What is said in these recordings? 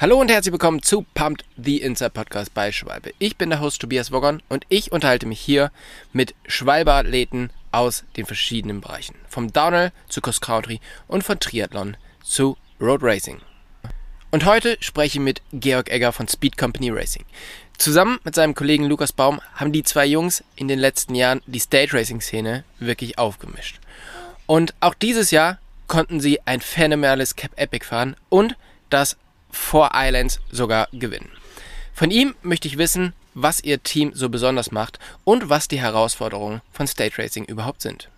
Hallo und herzlich willkommen zu Pumped the Inside Podcast bei Schwalbe. Ich bin der Host Tobias Woggon und ich unterhalte mich hier mit Schwalbe-Athleten aus den verschiedenen Bereichen. Vom Downhill zu Cross Country und von Triathlon zu Road Racing. Und heute spreche ich mit Georg Egger von Speed Company Racing. Zusammen mit seinem Kollegen Lukas Baum haben die zwei Jungs in den letzten Jahren die Stage Racing Szene wirklich aufgemischt. Und auch dieses Jahr konnten sie ein phänomenales Cap Epic fahren und das Four Islands sogar gewinnen. Von ihm möchte ich wissen, was ihr Team so besonders macht und was die Herausforderungen von Stage Racing überhaupt sind.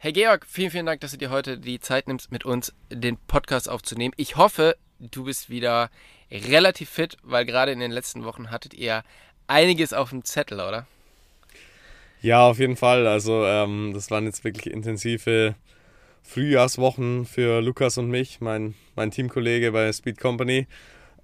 Hey Georg, vielen, vielen Dank, dass du dir heute die Zeit nimmst, mit uns den Podcast aufzunehmen. Ich hoffe, du bist wieder relativ fit, weil gerade in den letzten Wochen hattet ihr einiges auf dem Zettel, oder? Ja, auf jeden Fall. Also ähm, das waren jetzt wirklich intensive Frühjahrswochen für Lukas und mich, mein, mein Teamkollege bei Speed Company.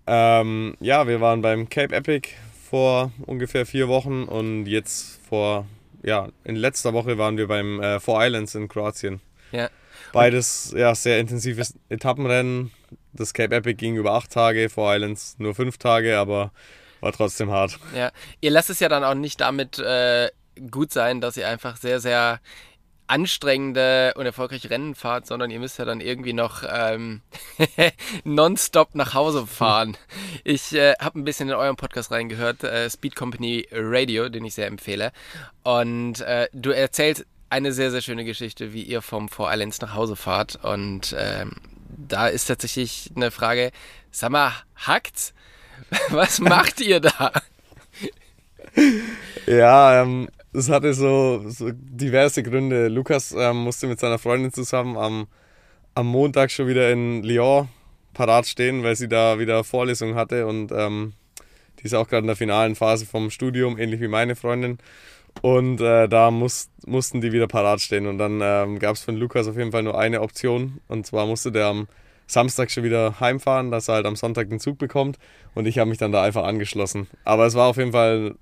Ähm, ja, wir waren beim Cape Epic vor ungefähr vier Wochen und jetzt vor ja, in letzter Woche waren wir beim äh, Four Islands in Kroatien. Ja. Beides ja, sehr intensives Etappenrennen. Das Cape Epic ging über acht Tage, Four Islands nur fünf Tage, aber war trotzdem hart. Ja, ihr lasst es ja dann auch nicht damit äh, gut sein, dass ihr einfach sehr, sehr anstrengende und erfolgreiche Rennen fahrt, sondern ihr müsst ja dann irgendwie noch ähm, nonstop nach Hause fahren. Ich äh, habe ein bisschen in eurem Podcast reingehört, äh, Speed Company Radio, den ich sehr empfehle. Und äh, du erzählst eine sehr, sehr schöne Geschichte, wie ihr vom Four Islands nach Hause fahrt. Und ähm, da ist tatsächlich eine Frage, sag mal, hackt's? Was macht ihr da? Ja, ähm, es hatte so, so, diverse Gründe. Lukas ähm, musste mit seiner Freundin zusammen am, am Montag schon wieder in Lyon parat stehen, weil sie da wieder Vorlesungen hatte und ähm, die ist auch gerade in der finalen Phase vom Studium, ähnlich wie meine Freundin. Und äh, da muss, mussten die wieder parat stehen. Und dann ähm, gab es von Lukas auf jeden Fall nur eine Option. Und zwar musste der am Samstag schon wieder heimfahren, dass er halt am Sonntag den Zug bekommt. Und ich habe mich dann da einfach angeschlossen. Aber es war auf jeden Fall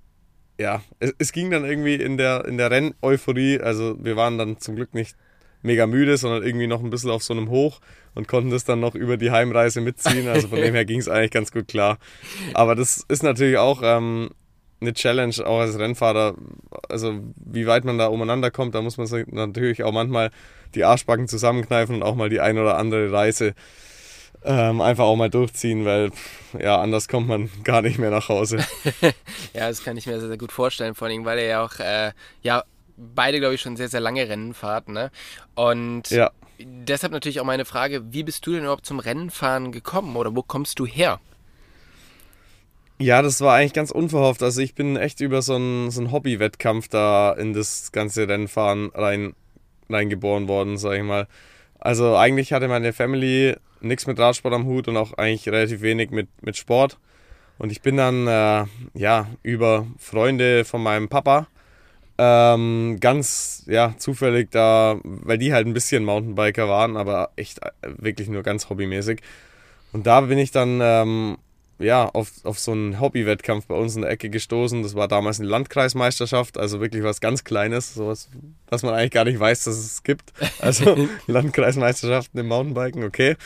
ja, es, es, ging dann irgendwie in der, in der Renneuphorie. Also wir waren dann zum Glück nicht mega müde, sondern irgendwie noch ein bisschen auf so einem Hoch und konnten das dann noch über die Heimreise mitziehen. Also von dem her ging es eigentlich ganz gut klar. Aber das ist natürlich auch ähm, eine Challenge, auch als Rennfahrer. Also wie weit man da umeinander kommt, da muss man natürlich auch manchmal die Arschbacken zusammenkneifen und auch mal die ein oder andere Reise ähm, einfach auch mal durchziehen, weil ja, anders kommt man gar nicht mehr nach Hause. ja, das kann ich mir sehr, sehr gut vorstellen, vor allem, weil er ja auch, äh, ja, beide, glaube ich, schon sehr, sehr lange Rennen fahrt, ne? Und ja. deshalb natürlich auch meine Frage, wie bist du denn überhaupt zum Rennenfahren gekommen oder wo kommst du her? Ja, das war eigentlich ganz unverhofft. Also ich bin echt über so einen, so einen Hobby-Wettkampf da in das ganze Rennfahren rein, reingeboren worden, sag ich mal. Also eigentlich hatte meine Family nichts mit Radsport am Hut und auch eigentlich relativ wenig mit, mit Sport. Und ich bin dann äh, ja über Freunde von meinem Papa ähm, ganz ja zufällig da, weil die halt ein bisschen Mountainbiker waren, aber echt äh, wirklich nur ganz hobbymäßig. Und da bin ich dann ähm, ja, auf, auf so einen Hobby-Wettkampf bei uns in der Ecke gestoßen. Das war damals eine Landkreismeisterschaft, also wirklich was ganz Kleines, sowas, was man eigentlich gar nicht weiß, dass es gibt. Also Landkreismeisterschaften im Mountainbiken, okay.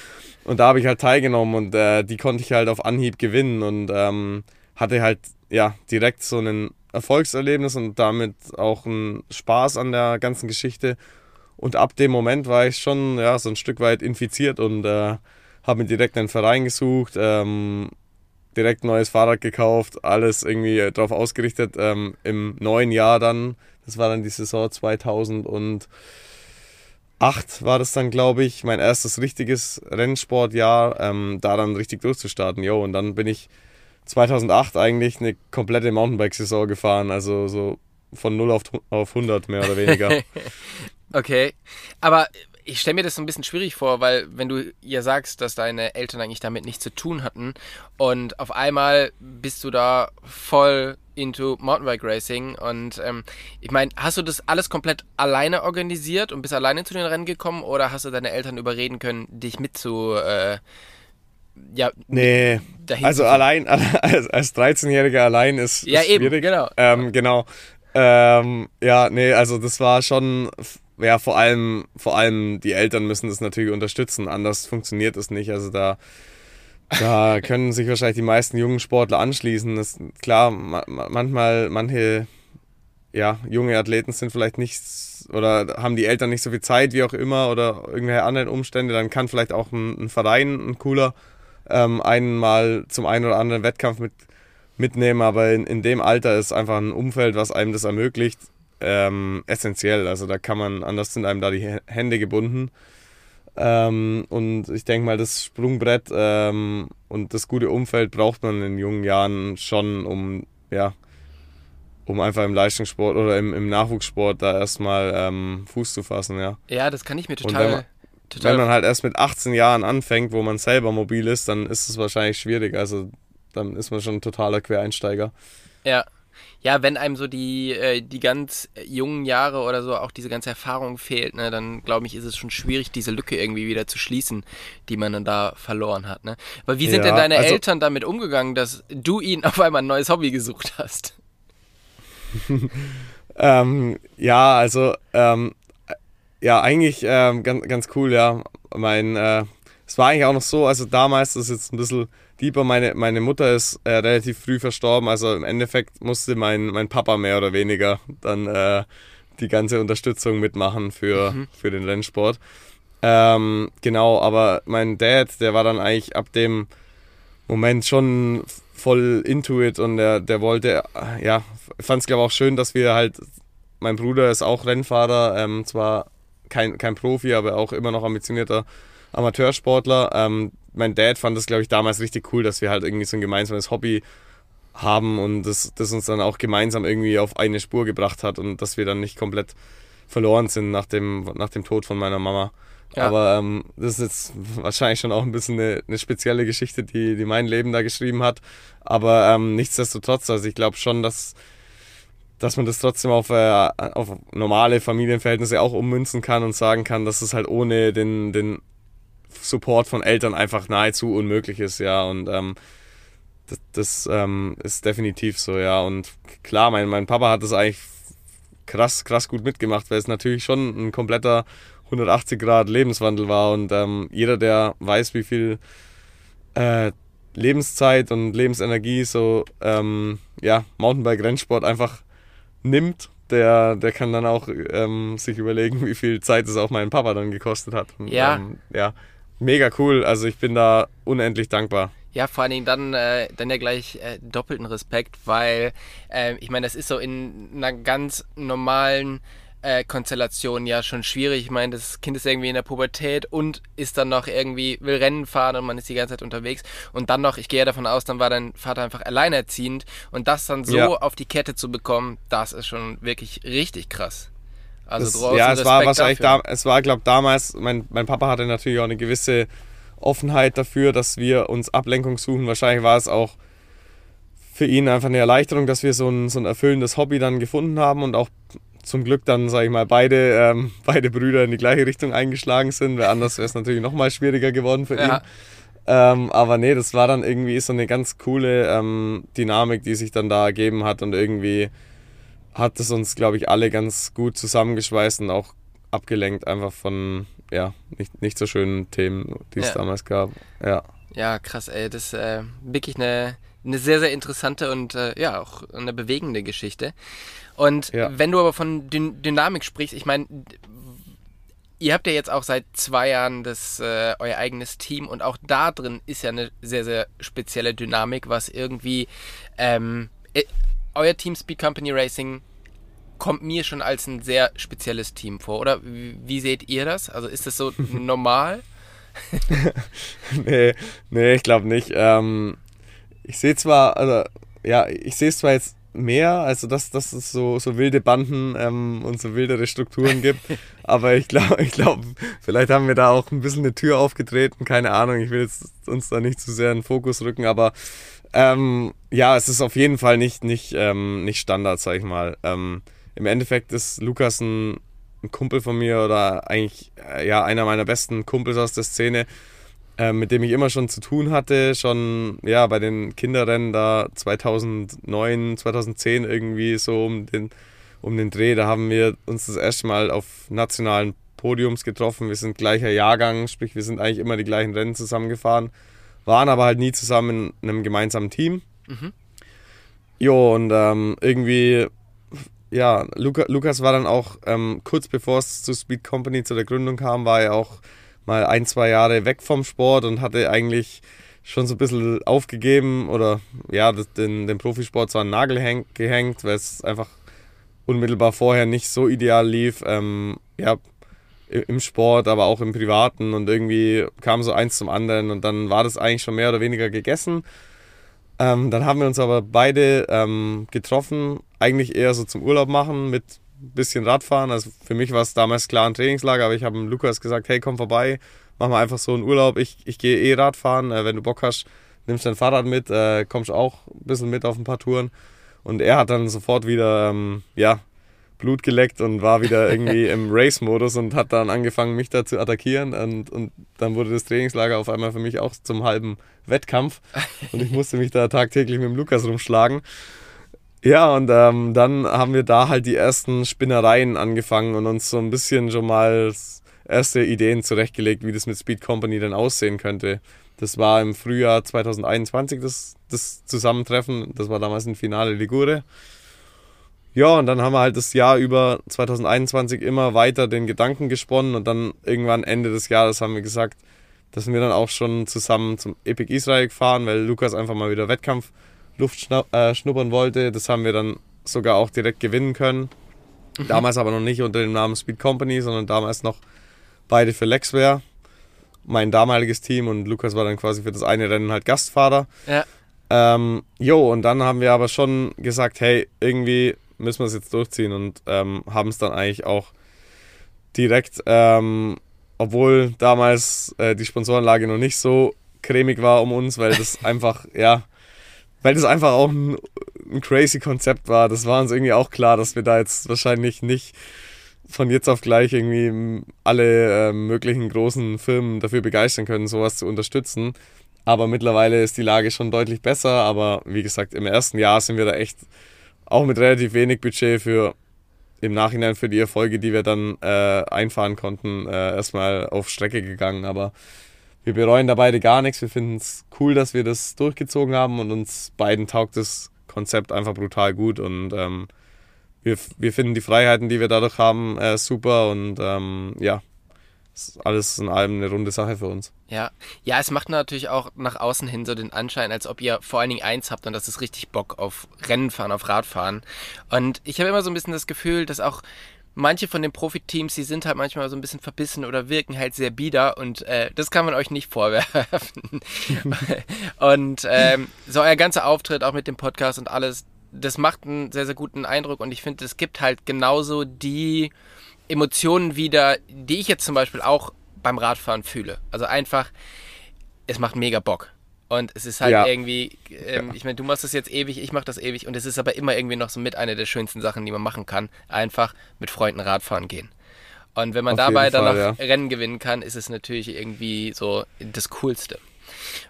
Und da habe ich halt teilgenommen und äh, die konnte ich halt auf Anhieb gewinnen und ähm, hatte halt ja direkt so ein Erfolgserlebnis und damit auch einen Spaß an der ganzen Geschichte. Und ab dem Moment war ich schon ja, so ein Stück weit infiziert und äh, habe mir direkt einen Verein gesucht, ähm, direkt ein neues Fahrrad gekauft, alles irgendwie darauf ausgerichtet. Ähm, Im neuen Jahr dann, das war dann die Saison 2008 war das dann, glaube ich, mein erstes richtiges Rennsportjahr, ähm, da dann richtig durchzustarten. Jo, und dann bin ich 2008 eigentlich eine komplette Mountainbike-Saison gefahren, also so von 0 auf, auf 100 mehr oder weniger. okay, aber ich stelle mir das so ein bisschen schwierig vor, weil wenn du ja sagst, dass deine Eltern eigentlich damit nichts zu tun hatten und auf einmal bist du da voll into Mountainbike Racing und ähm, ich meine, hast du das alles komplett alleine organisiert und bist alleine zu den Rennen gekommen oder hast du deine Eltern überreden können, dich mit zu, äh, ja. Nee. Also allein, als, als 13-Jähriger allein ist, ja, ist eben, schwierig. genau. Ähm, genau. Ähm, ja, nee, also das war schon, ja, vor allem, vor allem die Eltern müssen das natürlich unterstützen, anders funktioniert es nicht. Also da, da können sich wahrscheinlich die meisten jungen Sportler anschließen. Das, klar, manchmal, manche ja, junge Athleten sind vielleicht nicht oder haben die Eltern nicht so viel Zeit, wie auch immer, oder irgendwelche anderen Umstände, dann kann vielleicht auch ein, ein Verein, ein cooler, ähm, einen mal zum einen oder anderen Wettkampf mit, mitnehmen, aber in, in dem Alter ist einfach ein Umfeld, was einem das ermöglicht, ähm, essentiell. Also da kann man, anders sind einem da die Hände gebunden. Ähm, und ich denke mal, das Sprungbrett ähm, und das gute Umfeld braucht man in jungen Jahren schon, um ja, um einfach im Leistungssport oder im, im Nachwuchssport da erstmal ähm, Fuß zu fassen, ja. Ja, das kann ich mir total, wenn man, total. Wenn man halt erst mit 18 Jahren anfängt, wo man selber mobil ist, dann ist es wahrscheinlich schwierig. Also dann ist man schon ein totaler Quereinsteiger. Ja. Ja, wenn einem so die, äh, die ganz jungen Jahre oder so auch diese ganze Erfahrung fehlt, ne, dann glaube ich, ist es schon schwierig, diese Lücke irgendwie wieder zu schließen, die man dann da verloren hat. Ne? Aber wie sind ja, denn deine also, Eltern damit umgegangen, dass du ihnen auf einmal ein neues Hobby gesucht hast? ähm, ja, also ähm, ja, eigentlich ähm, ganz, ganz cool, ja. Mein, äh, es war eigentlich auch noch so, also damals, das ist jetzt ein bisschen deeper, meine, meine Mutter ist äh, relativ früh verstorben, also im Endeffekt musste mein, mein Papa mehr oder weniger dann äh, die ganze Unterstützung mitmachen für, mhm. für den Rennsport. Ähm, genau, aber mein Dad, der war dann eigentlich ab dem Moment schon voll into it und der, der wollte, ja, fand es glaube ich auch schön, dass wir halt, mein Bruder ist auch Rennfahrer, ähm, zwar kein, kein Profi, aber auch immer noch ambitionierter Amateursportler. Ähm, mein Dad fand das glaube ich damals richtig cool, dass wir halt irgendwie so ein gemeinsames Hobby haben und das, das uns dann auch gemeinsam irgendwie auf eine Spur gebracht hat und dass wir dann nicht komplett verloren sind nach dem, nach dem Tod von meiner Mama. Ja. Aber ähm, das ist jetzt wahrscheinlich schon auch ein bisschen eine, eine, spezielle Geschichte, die, die mein Leben da geschrieben hat. Aber ähm, nichtsdestotrotz, also ich glaube schon, dass, dass man das trotzdem auf, äh, auf normale Familienverhältnisse auch ummünzen kann und sagen kann, dass es halt ohne den, den Support von Eltern einfach nahezu unmöglich ist, ja. Und ähm, das, das ähm, ist definitiv so, ja. Und klar, mein, mein Papa hat das eigentlich krass, krass gut mitgemacht, weil es natürlich schon ein kompletter 180 Grad Lebenswandel war und ähm, jeder, der weiß, wie viel äh, Lebenszeit und Lebensenergie so ähm, ja, Mountainbike-Rennsport einfach nimmt, der, der kann dann auch ähm, sich überlegen, wie viel Zeit es auch meinen Papa dann gekostet hat. Und, ja. Ähm, ja, mega cool. Also ich bin da unendlich dankbar. Ja, vor allen Dingen dann, äh, dann ja gleich äh, doppelten Respekt, weil äh, ich meine, das ist so in einer ganz normalen äh, Konstellation ja schon schwierig. Ich meine, das Kind ist irgendwie in der Pubertät und ist dann noch irgendwie, will Rennen fahren und man ist die ganze Zeit unterwegs. Und dann noch, ich gehe davon aus, dann war dein Vater einfach alleinerziehend. Und das dann so ja. auf die Kette zu bekommen, das ist schon wirklich richtig krass. Also das, ja, es war wahrscheinlich da, es war, glaube damals, mein, mein Papa hatte natürlich auch eine gewisse Offenheit dafür, dass wir uns Ablenkung suchen. Wahrscheinlich war es auch für ihn einfach eine Erleichterung, dass wir so ein, so ein erfüllendes Hobby dann gefunden haben und auch zum Glück dann, sage ich mal, beide, ähm, beide Brüder in die gleiche Richtung eingeschlagen sind, weil anders wäre es natürlich noch mal schwieriger geworden für ja. ihn. Ähm, aber nee, das war dann irgendwie so eine ganz coole ähm, Dynamik, die sich dann da ergeben hat und irgendwie hat es uns, glaube ich, alle ganz gut zusammengeschweißt und auch abgelenkt einfach von, ja, nicht, nicht so schönen Themen, die es ja. damals gab. Ja. Ja, krass, ey, das ist äh, wirklich eine, eine sehr, sehr interessante und äh, ja, auch eine bewegende Geschichte. Und ja. wenn du aber von Dyn Dynamik sprichst, ich meine, ihr habt ja jetzt auch seit zwei Jahren das äh, euer eigenes Team und auch da drin ist ja eine sehr, sehr spezielle Dynamik, was irgendwie ähm, äh, euer Team Speed Company Racing kommt mir schon als ein sehr spezielles Team vor, oder? Wie, wie seht ihr das? Also ist das so normal? nee, nee, ich glaube nicht. Ähm, ich sehe zwar, also ja, ich sehe es zwar jetzt mehr, also dass, dass es so, so wilde Banden ähm, und so wildere Strukturen gibt. Aber ich glaube, ich glaub, vielleicht haben wir da auch ein bisschen eine Tür aufgetreten, keine Ahnung, ich will jetzt uns da nicht zu sehr in den Fokus rücken, aber ähm, ja, es ist auf jeden Fall nicht, nicht, ähm, nicht Standard, sag ich mal. Ähm, Im Endeffekt ist Lukas ein, ein, Kumpel von mir oder eigentlich äh, ja einer meiner besten Kumpels aus der Szene. äh, mit dem ich immer schon zu tun hatte, schon ja bei den Kinderrennen da 2009, 2010 irgendwie so um den, um den Dreh. Da haben wir uns das erste Mal auf nationalen Podiums getroffen. Wir sind gleicher Jahrgang, sprich wir sind eigentlich immer die gleichen Rennen zusammengefahren, waren aber halt nie zusammen in einem gemeinsamen Team. Mhm. Jo, und ähm, irgendwie, ja, Luca, Lukas war dann auch ähm, kurz bevor es zu Speed Company zu der Gründung kam, war er auch mal ein, zwei Jahre weg vom Sport und hatte eigentlich schon so ein bisschen aufgegeben oder ja, den, den Profisport so an den Nagel häng, gehängt, weil es einfach unmittelbar vorher nicht so ideal lief. Ähm, ja, im Sport, aber auch im Privaten und irgendwie kam so eins zum anderen und dann war das eigentlich schon mehr oder weniger gegessen. Ähm, dann haben wir uns aber beide ähm, getroffen, eigentlich eher so zum Urlaub machen mit bisschen Radfahren. Also für mich war es damals klar ein Trainingslager, aber ich habe Lukas gesagt, hey, komm vorbei, mach mal einfach so einen Urlaub. Ich, ich gehe eh Radfahren, äh, wenn du Bock hast, nimmst dein Fahrrad mit, äh, kommst auch ein bisschen mit auf ein paar Touren. Und er hat dann sofort wieder, ähm, ja, Blut geleckt und war wieder irgendwie im Race-Modus und hat dann angefangen, mich da zu attackieren. Und, und dann wurde das Trainingslager auf einmal für mich auch zum halben Wettkampf. Und ich musste mich da tagtäglich mit dem Lukas rumschlagen. Ja, und ähm, dann haben wir da halt die ersten Spinnereien angefangen und uns so ein bisschen schon mal erste Ideen zurechtgelegt, wie das mit Speed Company dann aussehen könnte. Das war im Frühjahr 2021 das, das Zusammentreffen. Das war damals ein Finale Ligure. Ja, und dann haben wir halt das Jahr über 2021 immer weiter den Gedanken gesponnen und dann irgendwann Ende des Jahres haben wir gesagt, dass wir dann auch schon zusammen zum Epic Israel fahren, weil Lukas einfach mal wieder Wettkampf Luft äh, schnuppern wollte. Das haben wir dann sogar auch direkt gewinnen können. Mhm. Damals aber noch nicht unter dem Namen Speed Company, sondern damals noch beide für Lexware. Mein damaliges Team und Lukas war dann quasi für das eine Rennen halt Gastfahrer. Ja. Ähm, jo, und dann haben wir aber schon gesagt, hey, irgendwie müssen wir es jetzt durchziehen und ähm, haben es dann eigentlich auch direkt, ähm, obwohl damals äh, die Sponsorenlage noch nicht so cremig war um uns, weil das einfach, ja, weil das einfach auch ein, ein crazy Konzept war. Das war uns irgendwie auch klar, dass wir da jetzt wahrscheinlich nicht von jetzt auf gleich irgendwie alle äh, möglichen großen Firmen dafür begeistern können, sowas zu unterstützen. Aber mittlerweile ist die Lage schon deutlich besser. Aber wie gesagt, im ersten Jahr sind wir da echt auch mit relativ wenig Budget für im Nachhinein für die Erfolge, die wir dann äh, einfahren konnten, äh, erstmal auf Strecke gegangen. Aber wir bereuen da beide gar nichts. Wir finden es cool, dass wir das durchgezogen haben und uns beiden taugt das Konzept einfach brutal gut und ähm, wir, wir finden die Freiheiten, die wir dadurch haben, äh, super und ähm, ja, ist alles in allem eine runde Sache für uns. Ja, ja, es macht natürlich auch nach außen hin so den Anschein, als ob ihr vor allen Dingen eins habt und das ist richtig Bock auf Rennen fahren, auf Radfahren. Und ich habe immer so ein bisschen das Gefühl, dass auch manche von den Profiteams, die sind halt manchmal so ein bisschen verbissen oder wirken halt sehr bieder und äh, das kann man euch nicht vorwerfen. und ähm, so euer ganzer Auftritt auch mit dem Podcast und alles, das macht einen sehr, sehr guten Eindruck und ich finde, es gibt halt genauso die Emotionen wieder, die ich jetzt zum Beispiel auch beim Radfahren fühle. Also einfach, es macht mega Bock. Und es ist halt ja. irgendwie, ähm, ja. ich meine, du machst das jetzt ewig, ich mach das ewig und es ist aber immer irgendwie noch so mit einer der schönsten Sachen, die man machen kann. Einfach mit Freunden Radfahren gehen. Und wenn man Auf dabei dann noch ja. Rennen gewinnen kann, ist es natürlich irgendwie so das Coolste.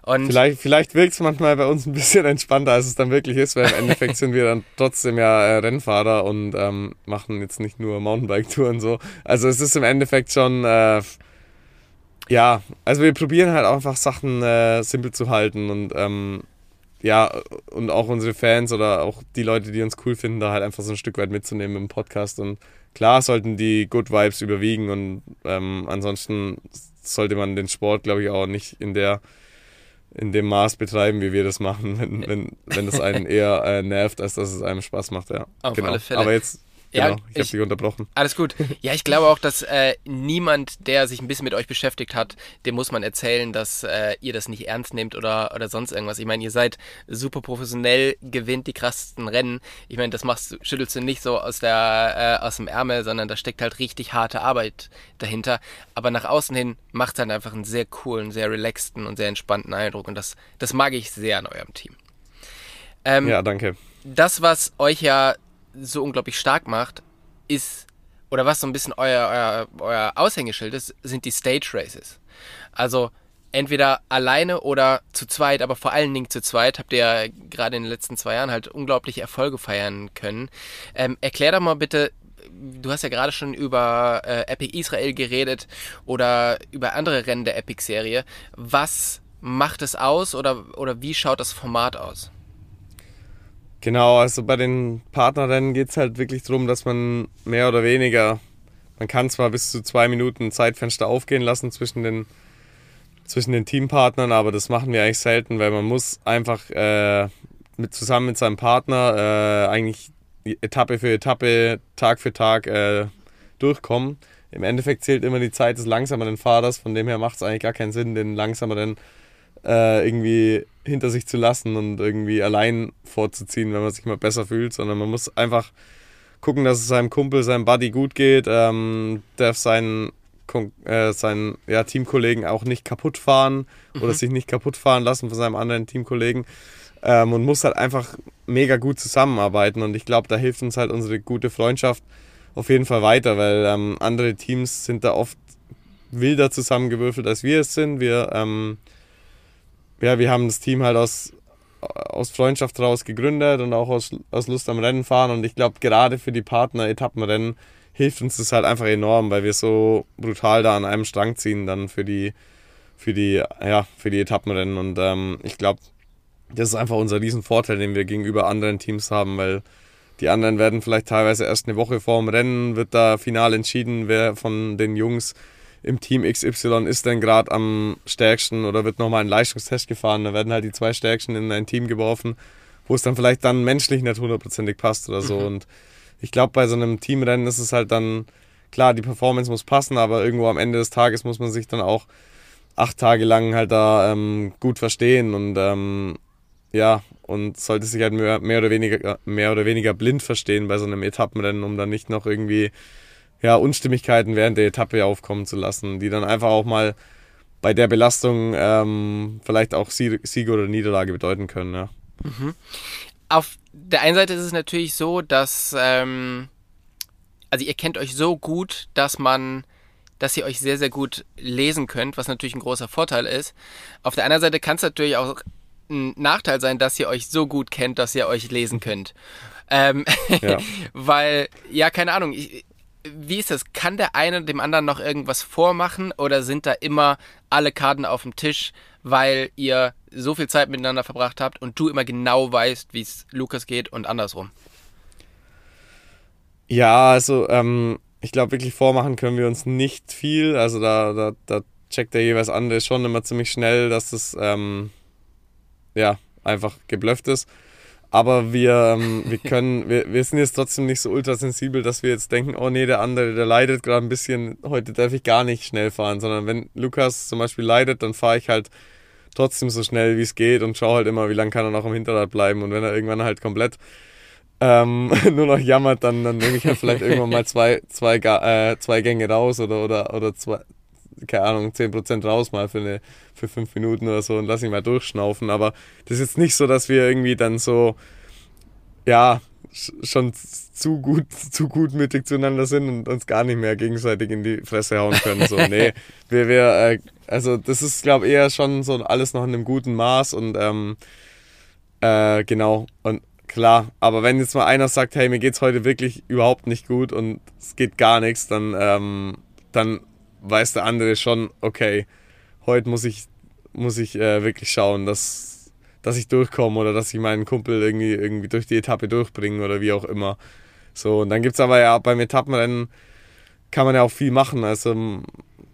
Und vielleicht vielleicht wirkt es manchmal bei uns ein bisschen entspannter, als es dann wirklich ist, weil im Endeffekt sind wir dann trotzdem ja äh, Rennfahrer und ähm, machen jetzt nicht nur Mountainbike-Touren so. Also es ist im Endeffekt schon äh, ja, also wir probieren halt einfach Sachen äh, simpel zu halten und ähm, ja, und auch unsere Fans oder auch die Leute, die uns cool finden, da halt einfach so ein Stück weit mitzunehmen im Podcast. Und klar sollten die Good Vibes überwiegen und ähm, ansonsten sollte man den Sport, glaube ich, auch nicht in der in dem Maß betreiben, wie wir das machen, wenn, wenn, wenn das einen eher äh, nervt, als dass es einem Spaß macht, ja. Auf genau. alle Fälle. Aber jetzt Genau, ja, ich habe dich unterbrochen. Alles gut. Ja, ich glaube auch, dass äh, niemand, der sich ein bisschen mit euch beschäftigt hat, dem muss man erzählen, dass äh, ihr das nicht ernst nehmt oder, oder sonst irgendwas. Ich meine, ihr seid super professionell, gewinnt die krassesten Rennen. Ich meine, das machst, schüttelst du nicht so aus, der, äh, aus dem Ärmel, sondern da steckt halt richtig harte Arbeit dahinter. Aber nach außen hin macht es halt einfach einen sehr coolen, sehr relaxten und sehr entspannten Eindruck. Und das, das mag ich sehr an eurem Team. Ähm, ja, danke. Das, was euch ja so unglaublich stark macht, ist, oder was so ein bisschen euer, euer, euer Aushängeschild ist, sind die Stage Races. Also entweder alleine oder zu zweit, aber vor allen Dingen zu zweit, habt ihr ja gerade in den letzten zwei Jahren halt unglaubliche Erfolge feiern können. Ähm, erklär doch mal bitte, du hast ja gerade schon über äh, Epic Israel geredet oder über andere Rennen der Epic-Serie. Was macht es aus oder, oder wie schaut das Format aus? Genau, also bei den Partnerrennen geht es halt wirklich darum, dass man mehr oder weniger, man kann zwar bis zu zwei Minuten Zeitfenster aufgehen lassen zwischen den, zwischen den Teampartnern, aber das machen wir eigentlich selten, weil man muss einfach äh, mit, zusammen mit seinem Partner äh, eigentlich Etappe für Etappe, Tag für Tag äh, durchkommen. Im Endeffekt zählt immer die Zeit des langsameren Fahrers, von dem her macht es eigentlich gar keinen Sinn, den langsameren äh, irgendwie hinter sich zu lassen und irgendwie allein vorzuziehen, wenn man sich mal besser fühlt, sondern man muss einfach gucken, dass es seinem Kumpel, seinem Buddy gut geht, ähm, darf seinen, äh, seinen ja, Teamkollegen auch nicht kaputt fahren mhm. oder sich nicht kaputt fahren lassen von seinem anderen Teamkollegen ähm, und muss halt einfach mega gut zusammenarbeiten und ich glaube, da hilft uns halt unsere gute Freundschaft auf jeden Fall weiter, weil ähm, andere Teams sind da oft wilder zusammengewürfelt, als wir es sind. Wir ähm, ja, wir haben das Team halt aus, aus Freundschaft daraus gegründet und auch aus, aus Lust am Rennen fahren. Und ich glaube, gerade für die Partner Etappenrennen hilft uns das halt einfach enorm, weil wir so brutal da an einem Strang ziehen dann für die, für die, ja, für die Etappenrennen. Und ähm, ich glaube, das ist einfach unser Riesenvorteil, den wir gegenüber anderen Teams haben, weil die anderen werden vielleicht teilweise erst eine Woche vor dem Rennen, wird da final entschieden, wer von den Jungs im Team XY ist denn gerade am stärksten oder wird nochmal ein Leistungstest gefahren. Da werden halt die zwei Stärksten in ein Team geworfen, wo es dann vielleicht dann menschlich nicht hundertprozentig passt oder so. Mhm. Und ich glaube, bei so einem Teamrennen ist es halt dann, klar, die Performance muss passen, aber irgendwo am Ende des Tages muss man sich dann auch acht Tage lang halt da ähm, gut verstehen und ähm, ja, und sollte sich halt mehr, mehr, oder weniger, mehr oder weniger blind verstehen bei so einem Etappenrennen, um dann nicht noch irgendwie ja, Unstimmigkeiten während der Etappe aufkommen zu lassen, die dann einfach auch mal bei der Belastung ähm, vielleicht auch Sieg oder Niederlage bedeuten können. Ja. Mhm. Auf der einen Seite ist es natürlich so, dass ähm, also ihr kennt euch so gut, dass man dass ihr euch sehr, sehr gut lesen könnt, was natürlich ein großer Vorteil ist. Auf der anderen Seite kann es natürlich auch ein Nachteil sein, dass ihr euch so gut kennt, dass ihr euch lesen könnt. Ähm, ja. Weil, ja, keine Ahnung, ich, wie ist das? Kann der eine dem anderen noch irgendwas vormachen oder sind da immer alle Karten auf dem Tisch, weil ihr so viel Zeit miteinander verbracht habt und du immer genau weißt, wie es Lukas geht und andersrum? Ja, also ähm, ich glaube wirklich vormachen können wir uns nicht viel. Also da, da, da checkt der jeweils andere schon immer ziemlich schnell, dass das ähm, ja einfach geblufft ist. Aber wir, ähm, wir können, wir, wir sind jetzt trotzdem nicht so ultrasensibel, dass wir jetzt denken, oh nee, der andere, der leidet gerade ein bisschen, heute darf ich gar nicht schnell fahren, sondern wenn Lukas zum Beispiel leidet, dann fahre ich halt trotzdem so schnell wie es geht und schaue halt immer, wie lange kann er noch im Hinterrad bleiben. Und wenn er irgendwann halt komplett ähm, nur noch jammert, dann, dann nehme ich halt vielleicht irgendwann mal zwei, zwei, äh, zwei Gänge raus oder, oder, oder zwei, keine Ahnung, 10% raus mal für, eine, für fünf Minuten oder so und lass ihn mal durchschnaufen. Aber das ist jetzt nicht so, dass wir irgendwie dann so, ja, schon zu gut, zu gutmütig zueinander sind und uns gar nicht mehr gegenseitig in die Fresse hauen können. So, nee, wir, wir, äh, also das ist, glaube ich, eher schon so alles noch in einem guten Maß und ähm, äh, genau. Und klar, aber wenn jetzt mal einer sagt, hey, mir geht's heute wirklich überhaupt nicht gut und es geht gar nichts, dann, ähm, dann weiß der andere schon, okay, heute muss ich, muss ich äh, wirklich schauen, dass, dass ich durchkomme oder dass ich meinen Kumpel irgendwie, irgendwie durch die Etappe durchbringe oder wie auch immer. So, und dann gibt es aber ja beim Etappenrennen kann man ja auch viel machen. Also,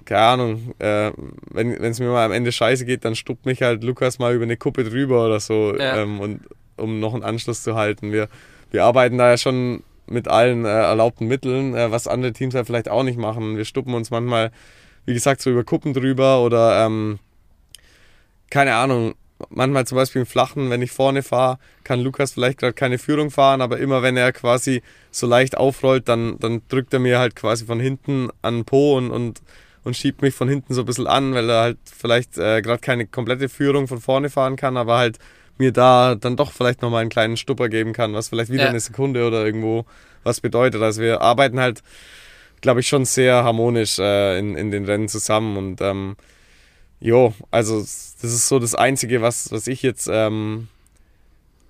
keine Ahnung, äh, wenn es mir mal am Ende scheiße geht, dann stuppt mich halt Lukas mal über eine Kuppe drüber oder so, ja. ähm, und, um noch einen Anschluss zu halten. Wir, wir arbeiten da ja schon mit allen äh, erlaubten Mitteln, äh, was andere Teams halt vielleicht auch nicht machen. Wir stuppen uns manchmal, wie gesagt, so über Kuppen drüber oder ähm, keine Ahnung. Manchmal zum Beispiel im Flachen, wenn ich vorne fahre, kann Lukas vielleicht gerade keine Führung fahren, aber immer wenn er quasi so leicht aufrollt, dann, dann drückt er mir halt quasi von hinten an den Po und, und, und schiebt mich von hinten so ein bisschen an, weil er halt vielleicht äh, gerade keine komplette Führung von vorne fahren kann, aber halt mir da dann doch vielleicht nochmal einen kleinen Stupper geben kann, was vielleicht wieder ja. eine Sekunde oder irgendwo was bedeutet. Also wir arbeiten halt, glaube ich, schon sehr harmonisch äh, in, in den Rennen zusammen und ähm, Jo, also das ist so das Einzige, was, was ich jetzt ähm,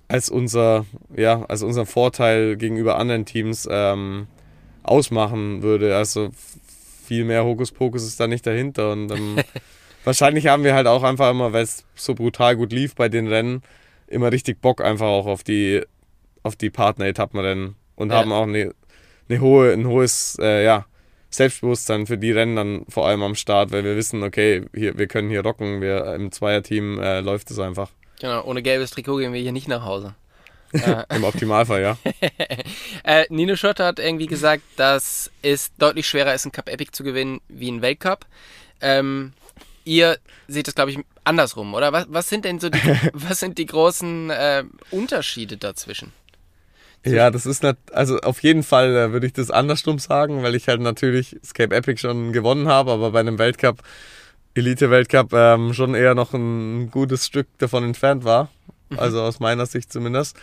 als unser, ja, als unseren Vorteil gegenüber anderen Teams ähm, ausmachen würde. Also viel mehr Hokuspokus ist da nicht dahinter. Und ähm, wahrscheinlich haben wir halt auch einfach immer, weil es so brutal gut lief bei den Rennen, immer richtig Bock einfach auch auf die, auf die Partner-Etappenrennen und ja. haben auch eine, eine hohe, ein hohes, äh, ja, Selbstbewusstsein für die Rennen dann vor allem am Start, weil wir wissen, okay, hier, wir können hier rocken, wir im Zweierteam äh, läuft es einfach. Genau, ohne gelbes Trikot gehen wir hier nicht nach Hause. Im Optimalfall, ja. äh, Nino Schotter hat irgendwie gesagt, dass es deutlich schwerer ist, einen Cup Epic zu gewinnen wie einen Weltcup. Ähm, ihr seht das, glaube ich, andersrum, oder? Was, was sind denn so die, was sind die großen äh, Unterschiede dazwischen? Ja, das ist nicht, also auf jeden Fall äh, würde ich das andersrum sagen, weil ich halt natürlich Escape Epic schon gewonnen habe, aber bei einem Weltcup, Elite-Weltcup, ähm, schon eher noch ein gutes Stück davon entfernt war. Mhm. Also aus meiner Sicht zumindest.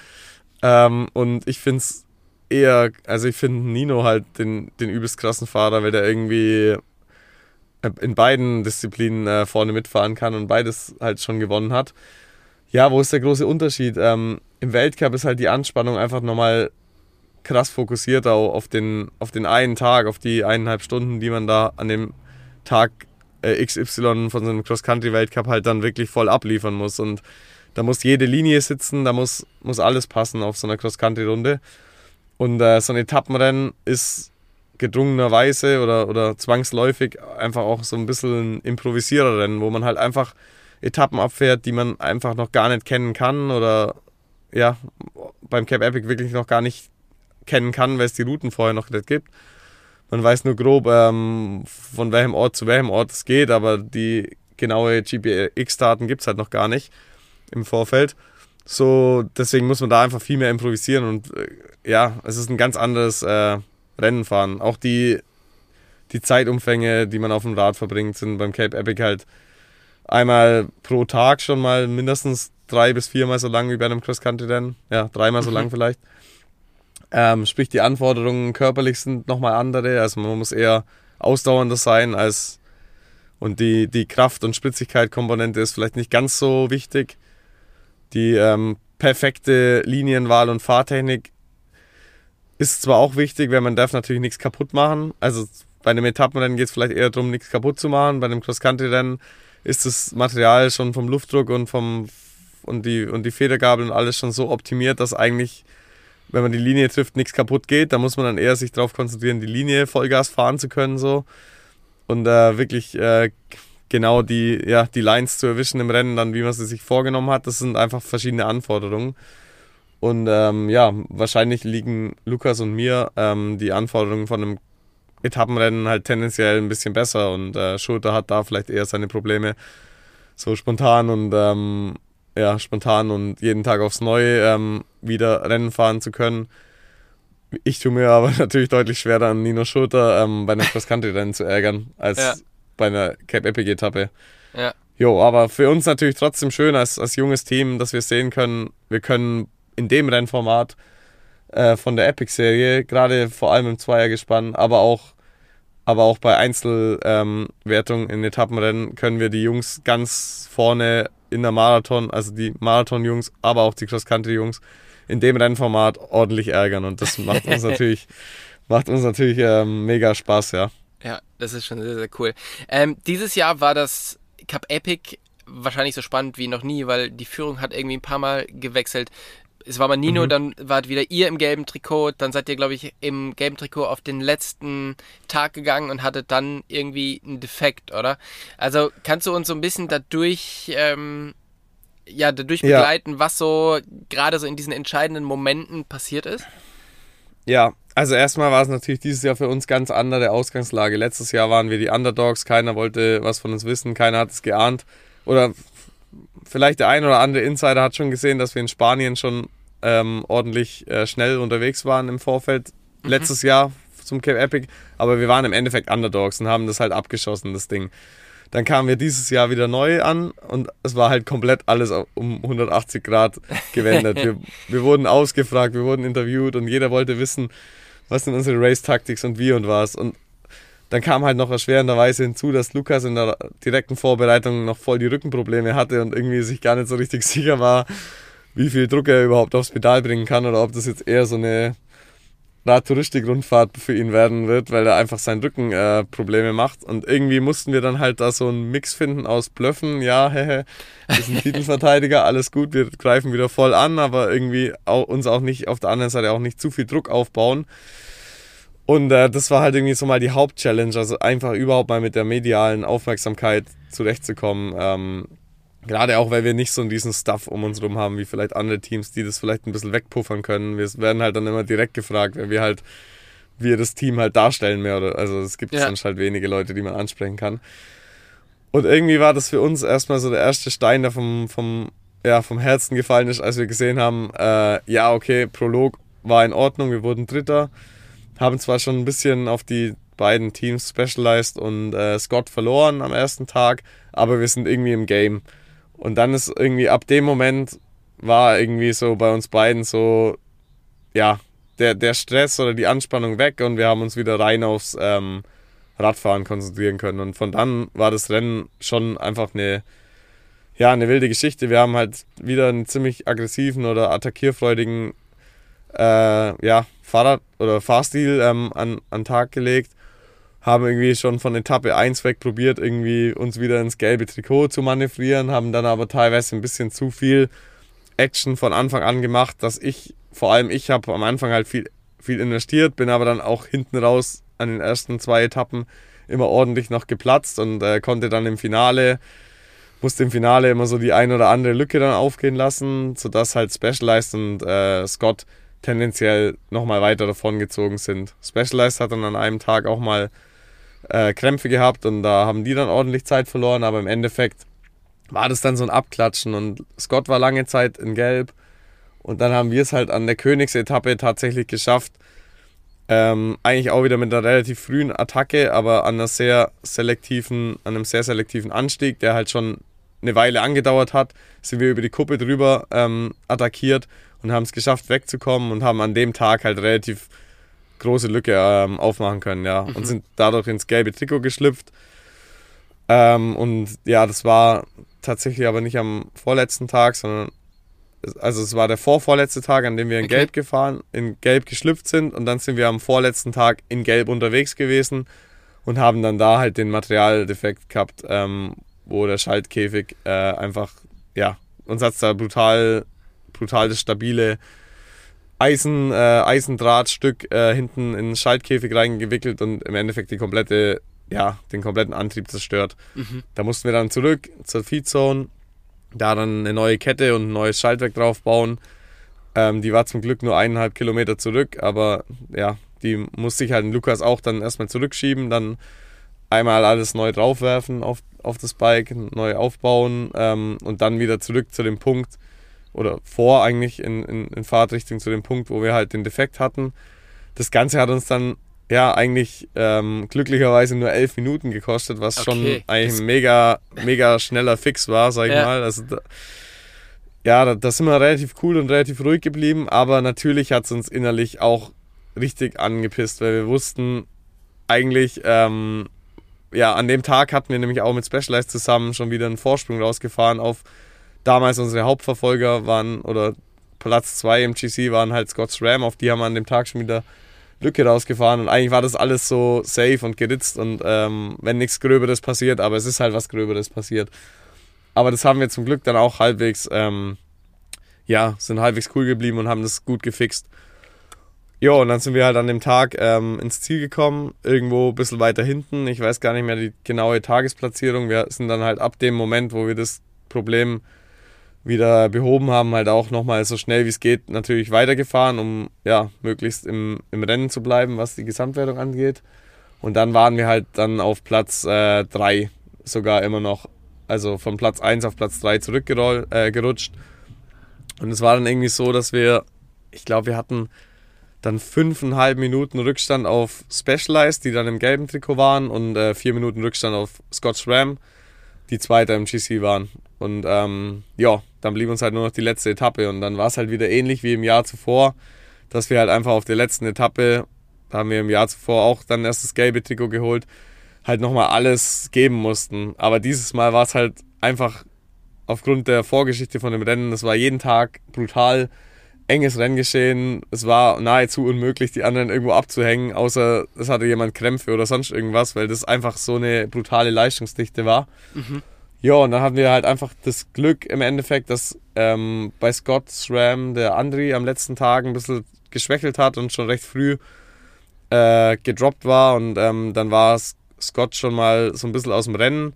Ähm, und ich finde es eher, also ich finde Nino halt den, den übelst krassen Fahrer, weil der irgendwie in beiden Disziplinen äh, vorne mitfahren kann und beides halt schon gewonnen hat. Ja, wo ist der große Unterschied? Ähm, Im Weltcup ist halt die Anspannung einfach nochmal krass fokussiert auf den, auf den einen Tag, auf die eineinhalb Stunden, die man da an dem Tag äh, XY von so einem Cross-Country-Weltcup halt dann wirklich voll abliefern muss. Und da muss jede Linie sitzen, da muss, muss alles passen auf so einer Cross-Country-Runde. Und äh, so ein Etappenrennen ist gedrungenerweise oder, oder zwangsläufig einfach auch so ein bisschen Improvisiererrennen, wo man halt einfach Etappen abfährt, die man einfach noch gar nicht kennen kann oder ja, beim Cape Epic wirklich noch gar nicht kennen kann, weil es die Routen vorher noch nicht gibt. Man weiß nur grob, ähm, von welchem Ort zu welchem Ort es geht, aber die genaue GPX-Daten gibt es halt noch gar nicht im Vorfeld. So, deswegen muss man da einfach viel mehr improvisieren und äh, ja, es ist ein ganz anderes äh, Rennen fahren. Auch die, die Zeitumfänge, die man auf dem Rad verbringt, sind beim Cape Epic halt einmal pro Tag schon mal mindestens drei bis viermal so lang wie bei einem Cross-Country-Rennen. Ja, dreimal so mhm. lang vielleicht. Ähm, sprich, die Anforderungen körperlich sind nochmal andere. Also man muss eher ausdauernder sein als und die, die Kraft- und Spritzigkeit-Komponente ist vielleicht nicht ganz so wichtig. Die ähm, perfekte Linienwahl und Fahrtechnik ist zwar auch wichtig, weil man darf natürlich nichts kaputt machen. Also bei einem Etappenrennen geht es vielleicht eher darum, nichts kaputt zu machen. Bei einem Cross-Country-Rennen ist das Material schon vom Luftdruck und vom und die, und die Federgabel und alles schon so optimiert, dass eigentlich, wenn man die Linie trifft, nichts kaputt geht. Da muss man dann eher sich darauf konzentrieren, die Linie Vollgas fahren zu können so und äh, wirklich äh, genau die, ja, die Lines zu erwischen im Rennen, dann wie man sie sich vorgenommen hat. Das sind einfach verschiedene Anforderungen. Und ähm, ja, wahrscheinlich liegen Lukas und mir ähm, die Anforderungen von einem Etappenrennen halt tendenziell ein bisschen besser und äh, Schulter hat da vielleicht eher seine Probleme so spontan und ähm, ja, spontan und jeden Tag aufs Neue ähm, wieder Rennen fahren zu können. Ich tue mir aber natürlich deutlich schwerer an Nino Schulter ähm, bei einem Cross-Country-Rennen zu ärgern, als ja bei einer Cape Epic Etappe. Ja. Jo, aber für uns natürlich trotzdem schön als, als junges Team, dass wir sehen können, wir können in dem Rennformat äh, von der Epic-Serie, gerade vor allem im Zweiergespann, aber auch, aber auch bei Einzelwertungen ähm, in Etappenrennen, können wir die Jungs ganz vorne in der Marathon, also die Marathon-Jungs, aber auch die Cross-Country-Jungs, in dem Rennformat ordentlich ärgern. Und das macht uns natürlich, macht uns natürlich ähm, mega Spaß, ja. Ja, das ist schon sehr, sehr cool. Ähm, dieses Jahr war das Cup Epic wahrscheinlich so spannend wie noch nie, weil die Führung hat irgendwie ein paar Mal gewechselt. Es war mal Nino, mhm. dann wart wieder ihr im gelben Trikot, dann seid ihr, glaube ich, im gelben Trikot auf den letzten Tag gegangen und hattet dann irgendwie einen Defekt, oder? Also kannst du uns so ein bisschen dadurch, ähm, ja, dadurch begleiten, ja. was so gerade so in diesen entscheidenden Momenten passiert ist? Ja, also erstmal war es natürlich dieses Jahr für uns ganz andere Ausgangslage. Letztes Jahr waren wir die Underdogs, keiner wollte was von uns wissen, keiner hat es geahnt. Oder vielleicht der ein oder andere Insider hat schon gesehen, dass wir in Spanien schon ähm, ordentlich äh, schnell unterwegs waren im Vorfeld mhm. letztes Jahr zum Cape Epic. Aber wir waren im Endeffekt Underdogs und haben das halt abgeschossen, das Ding. Dann kamen wir dieses Jahr wieder neu an und es war halt komplett alles um 180 Grad gewendet. wir, wir wurden ausgefragt, wir wurden interviewt und jeder wollte wissen, was sind unsere Race-Tactics und wie und was. Und dann kam halt noch erschwerenderweise hinzu, dass Lukas in der direkten Vorbereitung noch voll die Rückenprobleme hatte und irgendwie sich gar nicht so richtig sicher war, wie viel Druck er überhaupt aufs Pedal bringen kann oder ob das jetzt eher so eine Radtouristik-Rundfahrt für ihn werden wird, weil er einfach seinen Rücken äh, Probleme macht. Und irgendwie mussten wir dann halt da so einen Mix finden aus Blöffen, ja, hehe, wir sind Titelverteidiger, alles gut, wir greifen wieder voll an, aber irgendwie auch, uns auch nicht auf der anderen Seite auch nicht zu viel Druck aufbauen. Und äh, das war halt irgendwie so mal die Hauptchallenge, also einfach überhaupt mal mit der medialen Aufmerksamkeit zurechtzukommen. Ähm, Gerade auch, weil wir nicht so diesen Stuff um uns rum haben, wie vielleicht andere Teams, die das vielleicht ein bisschen wegpuffern können. Wir werden halt dann immer direkt gefragt, wenn wir halt, wir das Team halt darstellen mehr oder, also es gibt ja. sonst halt wenige Leute, die man ansprechen kann. Und irgendwie war das für uns erstmal so der erste Stein, der vom, vom, ja, vom Herzen gefallen ist, als wir gesehen haben, äh, ja, okay, Prolog war in Ordnung, wir wurden Dritter, haben zwar schon ein bisschen auf die beiden Teams Specialized und äh, Scott verloren am ersten Tag, aber wir sind irgendwie im Game. Und dann ist irgendwie ab dem Moment war irgendwie so bei uns beiden so, ja, der, der Stress oder die Anspannung weg und wir haben uns wieder rein aufs ähm, Radfahren konzentrieren können. Und von dann war das Rennen schon einfach eine, ja, eine wilde Geschichte. Wir haben halt wieder einen ziemlich aggressiven oder attackierfreudigen äh, ja, Fahrrad- oder Fahrstil ähm, an, an Tag gelegt. Haben irgendwie schon von Etappe 1 weg probiert, irgendwie uns wieder ins gelbe Trikot zu manövrieren, haben dann aber teilweise ein bisschen zu viel Action von Anfang an gemacht, dass ich, vor allem ich habe am Anfang halt viel, viel investiert, bin aber dann auch hinten raus an den ersten zwei Etappen immer ordentlich noch geplatzt und äh, konnte dann im Finale, musste im Finale immer so die ein oder andere Lücke dann aufgehen lassen, sodass halt Specialized und äh, Scott tendenziell nochmal weiter davon gezogen sind. Specialized hat dann an einem Tag auch mal äh, Krämpfe gehabt und da haben die dann ordentlich Zeit verloren, aber im Endeffekt war das dann so ein Abklatschen und Scott war lange Zeit in Gelb und dann haben wir es halt an der Königsetappe tatsächlich geschafft, ähm, eigentlich auch wieder mit einer relativ frühen Attacke, aber an einer sehr selektiven, an einem sehr selektiven Anstieg, der halt schon eine Weile angedauert hat, sind wir über die Kuppe drüber ähm, attackiert und haben es geschafft wegzukommen und haben an dem Tag halt relativ große Lücke ähm, aufmachen können, ja. Mhm. Und sind dadurch ins gelbe Trikot geschlüpft. Ähm, und ja, das war tatsächlich aber nicht am vorletzten Tag, sondern also es war der vorvorletzte Tag, an dem wir in okay. Gelb gefahren, in Gelb geschlüpft sind und dann sind wir am vorletzten Tag in Gelb unterwegs gewesen und haben dann da halt den Materialdefekt gehabt, ähm, wo der Schaltkäfig äh, einfach, ja, uns hat da brutal, brutal das stabile Eisen, äh, Eisendrahtstück äh, hinten in den Schaltkäfig reingewickelt und im Endeffekt die komplette, ja, den kompletten Antrieb zerstört. Mhm. Da mussten wir dann zurück zur Feedzone, da dann eine neue Kette und ein neues Schaltwerk draufbauen. Ähm, die war zum Glück nur eineinhalb Kilometer zurück, aber ja, die musste ich halt in Lukas auch dann erstmal zurückschieben, dann einmal alles neu draufwerfen auf, auf das Bike, neu aufbauen ähm, und dann wieder zurück zu dem Punkt, oder vor eigentlich in, in, in Fahrtrichtung zu dem Punkt, wo wir halt den Defekt hatten. Das Ganze hat uns dann ja eigentlich ähm, glücklicherweise nur elf Minuten gekostet, was okay. schon eigentlich ein mega, mega schneller Fix war, sag ich ja. mal. Also da, ja, da, da, sind wir relativ cool und relativ ruhig geblieben, aber natürlich hat es uns innerlich auch richtig angepisst, weil wir wussten eigentlich, ähm, ja, an dem Tag hatten wir nämlich auch mit Specialized zusammen schon wieder einen Vorsprung rausgefahren auf damals unsere Hauptverfolger waren, oder Platz 2 im GC waren halt Scott's Ram, auf die haben wir an dem Tag schon wieder Lücke rausgefahren und eigentlich war das alles so safe und geritzt und ähm, wenn nichts Gröberes passiert, aber es ist halt was Gröberes passiert. Aber das haben wir zum Glück dann auch halbwegs, ähm, ja, sind halbwegs cool geblieben und haben das gut gefixt. Jo, und dann sind wir halt an dem Tag ähm, ins Ziel gekommen, irgendwo ein bisschen weiter hinten. Ich weiß gar nicht mehr die genaue Tagesplatzierung. Wir sind dann halt ab dem Moment, wo wir das Problem wieder behoben haben, halt auch nochmal so schnell wie es geht natürlich weitergefahren, um ja möglichst im, im Rennen zu bleiben, was die Gesamtwertung angeht. Und dann waren wir halt dann auf Platz 3 äh, sogar immer noch, also von Platz 1 auf Platz 3 zurückgerutscht. Äh, und es war dann irgendwie so, dass wir, ich glaube, wir hatten dann fünfeinhalb Minuten Rückstand auf Specialized, die dann im gelben Trikot waren, und äh, vier Minuten Rückstand auf Scotch Ram, die Zweiter im GC waren. Und ähm, ja, dann blieb uns halt nur noch die letzte Etappe und dann war es halt wieder ähnlich wie im Jahr zuvor, dass wir halt einfach auf der letzten Etappe da haben wir im Jahr zuvor auch dann erst das gelbe Trikot geholt, halt nochmal alles geben mussten. Aber dieses Mal war es halt einfach aufgrund der Vorgeschichte von dem Rennen, das war jeden Tag brutal enges Renngeschehen. Es war nahezu unmöglich, die anderen irgendwo abzuhängen, außer es hatte jemand Krämpfe oder sonst irgendwas, weil das einfach so eine brutale Leistungsdichte war. Mhm. Ja, und dann hatten wir halt einfach das Glück im Endeffekt, dass ähm, bei Scott's Ram der Andri am letzten Tag ein bisschen geschwächelt hat und schon recht früh äh, gedroppt war. Und ähm, dann war Scott schon mal so ein bisschen aus dem Rennen.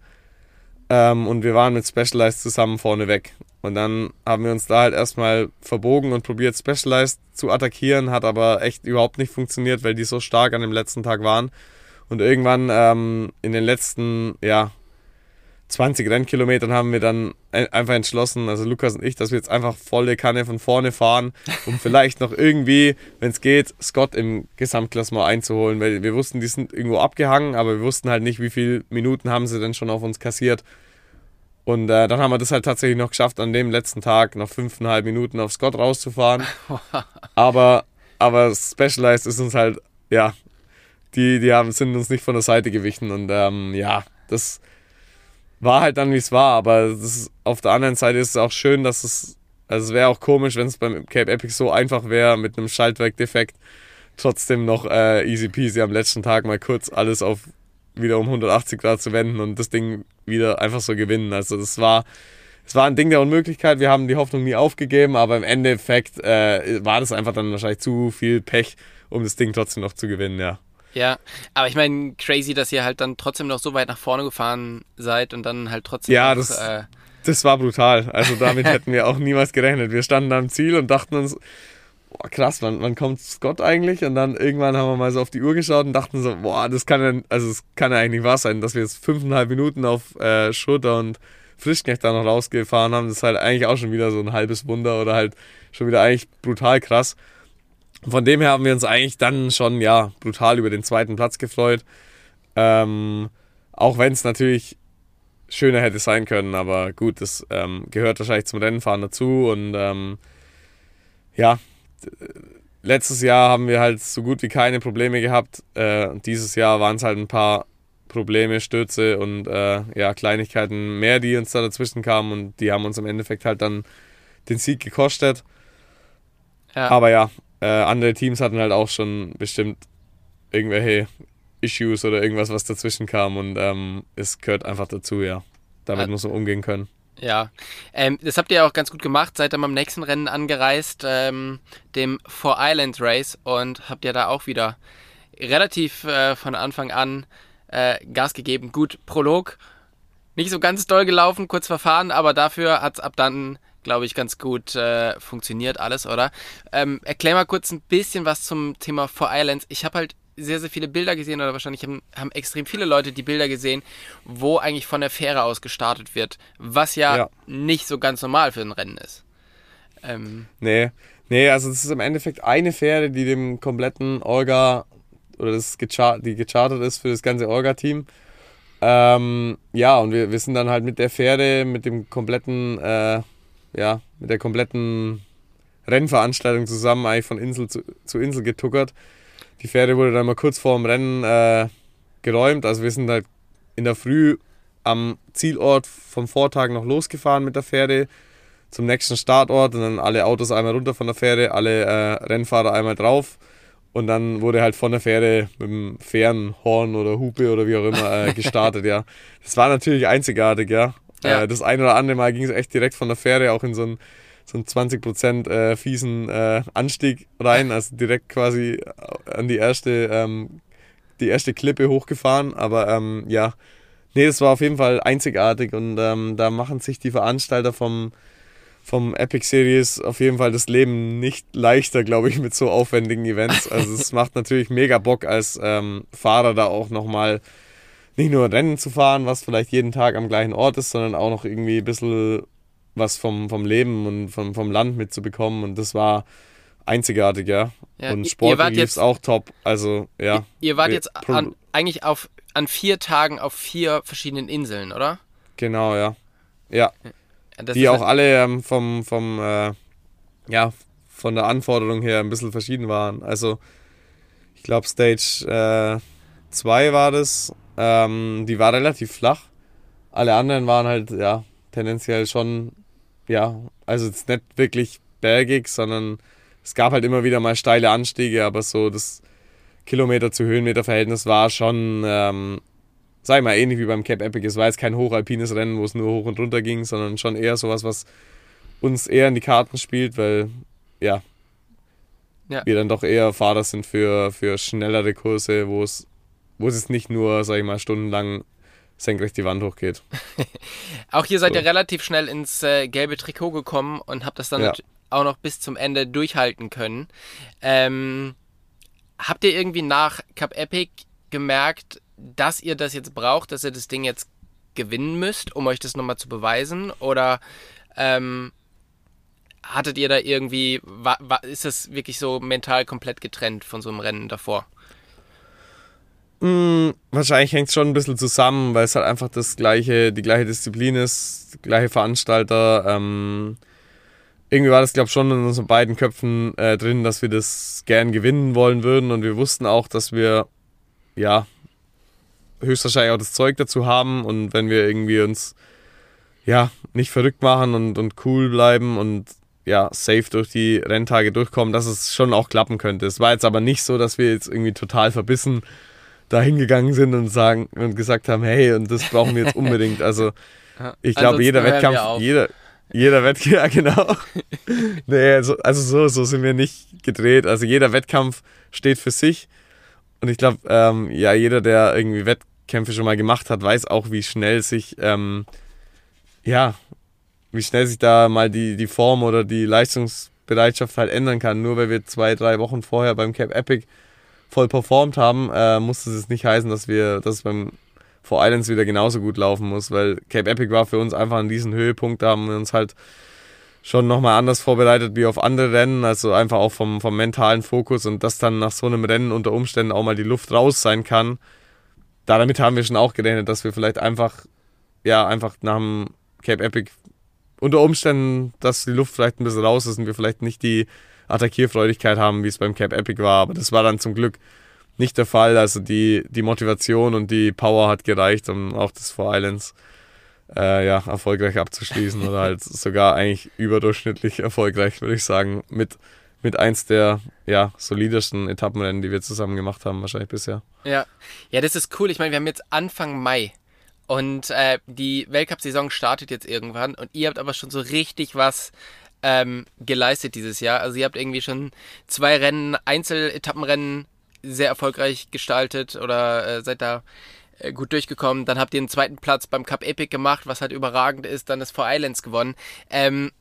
Ähm, und wir waren mit Specialized zusammen vorne weg. Und dann haben wir uns da halt erstmal verbogen und probiert, Specialized zu attackieren, hat aber echt überhaupt nicht funktioniert, weil die so stark an dem letzten Tag waren. Und irgendwann ähm, in den letzten, ja, 20 Rennkilometern haben wir dann einfach entschlossen, also Lukas und ich, dass wir jetzt einfach volle Kanne von vorne fahren, um vielleicht noch irgendwie, wenn es geht, Scott im Gesamtklassement einzuholen, weil wir wussten, die sind irgendwo abgehangen, aber wir wussten halt nicht, wie viele Minuten haben sie denn schon auf uns kassiert. Und äh, dann haben wir das halt tatsächlich noch geschafft, an dem letzten Tag noch fünfeinhalb Minuten auf Scott rauszufahren. aber, aber Specialized ist uns halt, ja, die, die haben, sind uns nicht von der Seite gewichen. Und ähm, ja, das war halt dann, wie es war. Aber ist, auf der anderen Seite ist es auch schön, dass es, also es wäre auch komisch, wenn es beim Cape Epic so einfach wäre, mit einem Schaltwerkdefekt trotzdem noch äh, easy peasy am letzten Tag mal kurz alles auf wieder um 180 Grad zu wenden und das Ding wieder einfach so gewinnen. Also das war, es war ein Ding der Unmöglichkeit. Wir haben die Hoffnung nie aufgegeben, aber im Endeffekt äh, war das einfach dann wahrscheinlich zu viel Pech, um das Ding trotzdem noch zu gewinnen, ja. Ja, aber ich meine, crazy, dass ihr halt dann trotzdem noch so weit nach vorne gefahren seid und dann halt trotzdem. Ja, noch, das, äh, das war brutal. Also damit hätten wir auch niemals gerechnet. Wir standen am Ziel und dachten uns, boah, krass, wann, wann kommt Scott eigentlich? Und dann irgendwann haben wir mal so auf die Uhr geschaut und dachten so, boah, das kann ja, also es kann ja eigentlich nicht wahr sein, dass wir jetzt fünfeinhalb Minuten auf äh, Schurter und Frischknecht da noch rausgefahren haben. Das ist halt eigentlich auch schon wieder so ein halbes Wunder oder halt schon wieder eigentlich brutal krass. Von dem her haben wir uns eigentlich dann schon, ja, brutal über den zweiten Platz gefreut. Ähm, auch wenn es natürlich schöner hätte sein können, aber gut, das ähm, gehört wahrscheinlich zum Rennenfahren dazu und ähm, ja, letztes Jahr haben wir halt so gut wie keine Probleme gehabt. Äh, dieses Jahr waren es halt ein paar Probleme, Stürze und äh, ja, Kleinigkeiten mehr, die uns da dazwischen kamen und die haben uns im Endeffekt halt dann den Sieg gekostet. Ja. Aber ja, äh, andere Teams hatten halt auch schon bestimmt irgendwelche Issues oder irgendwas, was dazwischen kam und ähm, es gehört einfach dazu, ja. Damit muss man umgehen können. Ja, ähm, das habt ihr auch ganz gut gemacht. Seid dann beim nächsten Rennen angereist, ähm, dem Four Island Race, und habt ja da auch wieder relativ äh, von Anfang an äh, Gas gegeben. Gut, Prolog, nicht so ganz doll gelaufen, kurz verfahren, aber dafür hat es ab dann, glaube ich, ganz gut äh, funktioniert alles, oder? Ähm, erklär mal kurz ein bisschen was zum Thema Four Islands. Ich habe halt sehr, sehr viele Bilder gesehen oder wahrscheinlich haben, haben, extrem viele Leute die Bilder gesehen, wo eigentlich von der Fähre aus gestartet wird, was ja, ja. nicht so ganz normal für ein Rennen ist. Ähm, nee, nee, also das ist im Endeffekt eine Fähre, die dem kompletten Orga oder das gechar die gechartert ist für das ganze Orga-Team. Ähm, ja, und wir, wir sind dann halt mit der Fähre, mit dem kompletten, äh, ja, mit der kompletten Rennveranstaltung zusammen eigentlich von Insel zu, zu Insel getuckert. Die Fähre wurde dann mal kurz vor dem Rennen äh, geräumt. Also wir sind halt in der Früh am Zielort vom Vortag noch losgefahren mit der Fähre zum nächsten Startort und dann alle Autos einmal runter von der Fähre, alle äh, Rennfahrer einmal drauf. Und dann wurde halt von der Fähre mit dem Fährenhorn oder Hupe oder wie auch immer äh, gestartet, ja. Das war natürlich einzigartig, ja. Ja. Äh, das eine oder andere Mal ging es echt direkt von der Fähre auch in so ein so einen 20% äh, fiesen äh, Anstieg rein, also direkt quasi an die erste, ähm, die erste Klippe hochgefahren. Aber ähm, ja, nee, das war auf jeden Fall einzigartig und ähm, da machen sich die Veranstalter vom, vom Epic Series auf jeden Fall das Leben nicht leichter, glaube ich, mit so aufwendigen Events. Also es macht natürlich mega Bock als ähm, Fahrer da auch nochmal nicht nur Rennen zu fahren, was vielleicht jeden Tag am gleichen Ort ist, sondern auch noch irgendwie ein bisschen was vom, vom Leben und vom, vom Land mitzubekommen. Und das war einzigartig, ja. ja und sportlich ist auch top. Also, ja. Ihr, ihr wart jetzt an, eigentlich auf, an vier Tagen auf vier verschiedenen Inseln, oder? Genau, ja. Ja. Das Die auch alle ähm, vom, vom äh, ja, von der Anforderung her ein bisschen verschieden waren. Also, ich glaube Stage 2 äh, war das. Ähm, die war relativ flach. Alle anderen waren halt, ja, tendenziell schon, ja, also jetzt nicht wirklich bergig, sondern es gab halt immer wieder mal steile Anstiege, aber so das Kilometer zu Höhenmeter-Verhältnis war schon, ähm, sag ich mal, ähnlich wie beim Cap Epic. Es war jetzt kein hochalpines Rennen, wo es nur hoch und runter ging, sondern schon eher sowas, was uns eher in die Karten spielt, weil, ja, ja. wir dann doch eher Fahrer sind für, für schnellere Kurse, wo es, wo es nicht nur, sag ich mal, stundenlang senkrecht die Wand hochgeht. auch hier seid so. ihr relativ schnell ins äh, gelbe Trikot gekommen und habt das dann ja. auch noch bis zum Ende durchhalten können. Ähm, habt ihr irgendwie nach Cup Epic gemerkt, dass ihr das jetzt braucht, dass ihr das Ding jetzt gewinnen müsst, um euch das nochmal zu beweisen? Oder ähm, hattet ihr da irgendwie, war, war, ist das wirklich so mental komplett getrennt von so einem Rennen davor? Mm, wahrscheinlich hängt es schon ein bisschen zusammen, weil es halt einfach das gleiche, die gleiche Disziplin ist, gleiche Veranstalter. Ähm, irgendwie war das, glaube ich, schon in unseren beiden Köpfen äh, drin, dass wir das gern gewinnen wollen würden und wir wussten auch, dass wir, ja, höchstwahrscheinlich auch das Zeug dazu haben und wenn wir irgendwie uns, ja, nicht verrückt machen und, und cool bleiben und ja, safe durch die Renntage durchkommen, dass es schon auch klappen könnte. Es war jetzt aber nicht so, dass wir jetzt irgendwie total verbissen da hingegangen sind und sagen und gesagt haben, hey, und das brauchen wir jetzt unbedingt. Also ich glaube, jeder Wettkampf, jeder, jeder Wettkampf, ja genau. nee, also, also so, so sind wir nicht gedreht. Also jeder Wettkampf steht für sich. Und ich glaube, ähm, ja, jeder, der irgendwie Wettkämpfe schon mal gemacht hat, weiß auch, wie schnell sich, ähm, ja, wie schnell sich da mal die, die Form oder die Leistungsbereitschaft halt ändern kann. Nur weil wir zwei, drei Wochen vorher beim Cap Epic voll performt haben, äh, musste es nicht heißen, dass wir das beim Four Islands wieder genauso gut laufen muss, weil Cape Epic war für uns einfach an diesen Höhepunkt, da haben wir uns halt schon nochmal anders vorbereitet wie auf andere Rennen, also einfach auch vom, vom mentalen Fokus und dass dann nach so einem Rennen unter Umständen auch mal die Luft raus sein kann. Damit haben wir schon auch gerechnet, dass wir vielleicht einfach, ja, einfach nach dem Cape Epic unter Umständen, dass die Luft vielleicht ein bisschen raus ist und wir vielleicht nicht die Attackierfreudigkeit haben, wie es beim Cape Epic war, aber das war dann zum Glück nicht der Fall. Also die, die Motivation und die Power hat gereicht, um auch das Four Islands äh, ja, erfolgreich abzuschließen oder halt sogar eigentlich überdurchschnittlich erfolgreich, würde ich sagen, mit, mit eins der ja, solidesten Etappenrennen, die wir zusammen gemacht haben, wahrscheinlich bisher. Ja, ja das ist cool. Ich meine, wir haben jetzt Anfang Mai und äh, die Weltcup-Saison startet jetzt irgendwann und ihr habt aber schon so richtig was ähm, geleistet dieses Jahr. Also ihr habt irgendwie schon zwei Rennen, Einzeletappenrennen sehr erfolgreich gestaltet oder äh, seid da äh, gut durchgekommen. Dann habt ihr den zweiten Platz beim Cup Epic gemacht, was halt überragend ist. Dann das Four Islands gewonnen. Ähm,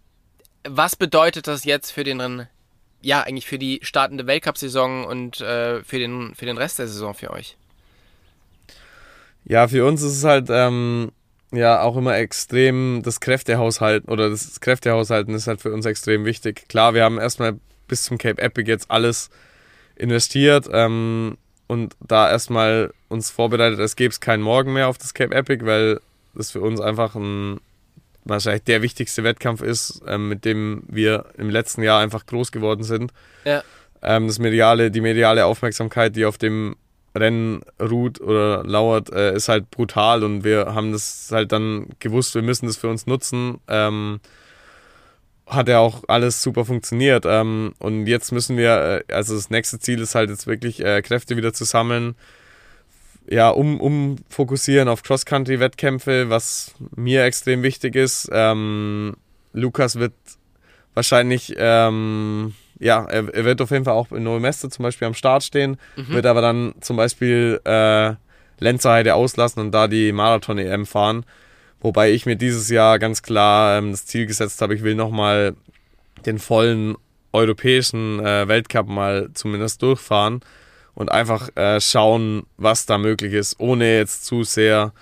was bedeutet das jetzt für den, ja, eigentlich für die startende Weltcup-Saison und äh, für, den, für den Rest der Saison für euch? Ja, für uns ist es halt ähm, ja auch immer extrem das Kräftehaushalten oder das Kräftehaushalten ist halt für uns extrem wichtig. Klar, wir haben erstmal bis zum Cape Epic jetzt alles investiert ähm, und da erstmal uns vorbereitet, es gäbe es keinen Morgen mehr auf das Cape Epic, weil das für uns einfach ein wahrscheinlich der wichtigste Wettkampf ist, ähm, mit dem wir im letzten Jahr einfach groß geworden sind. Ja. Ähm, das mediale, die mediale Aufmerksamkeit, die auf dem Rennen ruht oder lauert, äh, ist halt brutal und wir haben das halt dann gewusst, wir müssen das für uns nutzen. Ähm, hat ja auch alles super funktioniert. Ähm, und jetzt müssen wir, äh, also das nächste Ziel ist halt jetzt wirklich äh, Kräfte wieder zu sammeln, ja, um, um fokussieren auf Cross-Country-Wettkämpfe, was mir extrem wichtig ist. Ähm, Lukas wird wahrscheinlich, ähm, ja, er, er, wird auf jeden Fall auch in Neumester zum Beispiel am Start stehen, mhm. wird aber dann zum Beispiel äh, Lenzerheide auslassen und da die Marathon-EM fahren. Wobei ich mir dieses Jahr ganz klar ähm, das Ziel gesetzt habe, ich will nochmal den vollen europäischen äh, Weltcup mal zumindest durchfahren und einfach äh, schauen, was da möglich ist, ohne jetzt zu sehr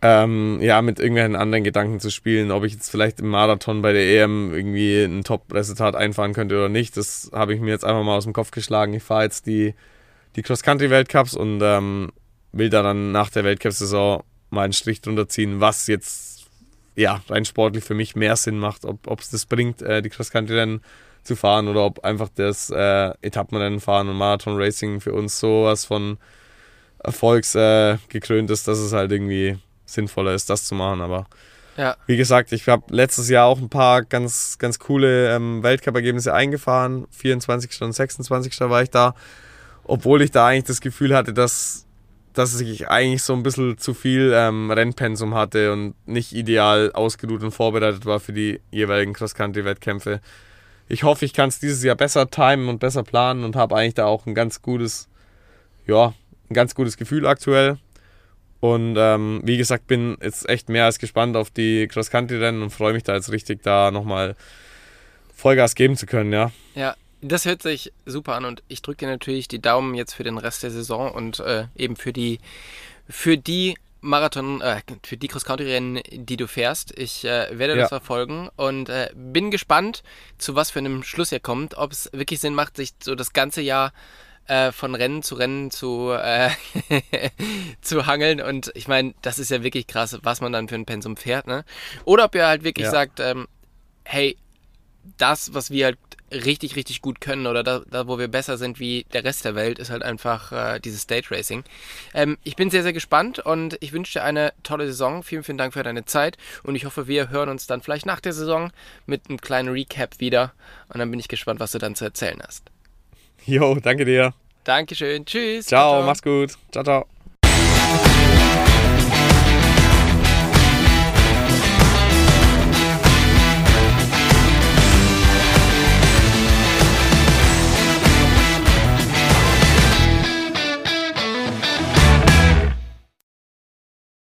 ähm, ja, mit irgendwelchen anderen Gedanken zu spielen, ob ich jetzt vielleicht im Marathon bei der EM irgendwie ein Top-Resultat einfahren könnte oder nicht. Das habe ich mir jetzt einfach mal aus dem Kopf geschlagen. Ich fahre jetzt die, die Cross-Country-Weltcups und ähm, will da dann nach der Weltcup-Saison mal einen Strich drunter ziehen, was jetzt ja, rein sportlich für mich mehr Sinn macht, ob es das bringt, äh, die Cross-Country-Rennen zu fahren oder ob einfach das äh, Etappenrennen fahren und Marathon Racing für uns sowas von Erfolgs äh, gekrönt ist, dass es halt irgendwie sinnvoller ist, das zu machen. Aber ja. wie gesagt, ich habe letztes Jahr auch ein paar ganz, ganz coole ähm, Weltcup-Ergebnisse eingefahren. 24. und 26. war ich da. Obwohl ich da eigentlich das Gefühl hatte, dass dass ich eigentlich so ein bisschen zu viel ähm, Rennpensum hatte und nicht ideal ausgeruht und vorbereitet war für die jeweiligen Cross-Country-Wettkämpfe. Ich hoffe, ich kann es dieses Jahr besser timen und besser planen und habe eigentlich da auch ein ganz gutes, ja, ein ganz gutes Gefühl aktuell. Und ähm, wie gesagt, bin jetzt echt mehr als gespannt auf die Cross-Country-Rennen und freue mich da jetzt richtig, da nochmal Vollgas geben zu können, ja. Ja, das hört sich super an und ich drücke dir natürlich die Daumen jetzt für den Rest der Saison und äh, eben für die für die Marathon, äh, für die Cross-Country-Rennen, die du fährst. Ich äh, werde das ja. verfolgen und äh, bin gespannt, zu was für einem Schluss ihr kommt. Ob es wirklich Sinn macht, sich so das ganze Jahr äh, von Rennen zu Rennen zu, äh, zu hangeln. Und ich meine, das ist ja wirklich krass, was man dann für ein Pensum fährt. Ne? Oder ob ihr halt wirklich ja. sagt, ähm, hey, das, was wir halt richtig, richtig gut können oder da, da, wo wir besser sind wie der Rest der Welt, ist halt einfach äh, dieses Stage Racing. Ähm, ich bin sehr, sehr gespannt und ich wünsche dir eine tolle Saison. Vielen, vielen Dank für deine Zeit und ich hoffe, wir hören uns dann vielleicht nach der Saison mit einem kleinen Recap wieder und dann bin ich gespannt, was du dann zu erzählen hast. Jo, danke dir. Dankeschön. Tschüss. ciao. ciao. mach's gut. Ciao, ciao.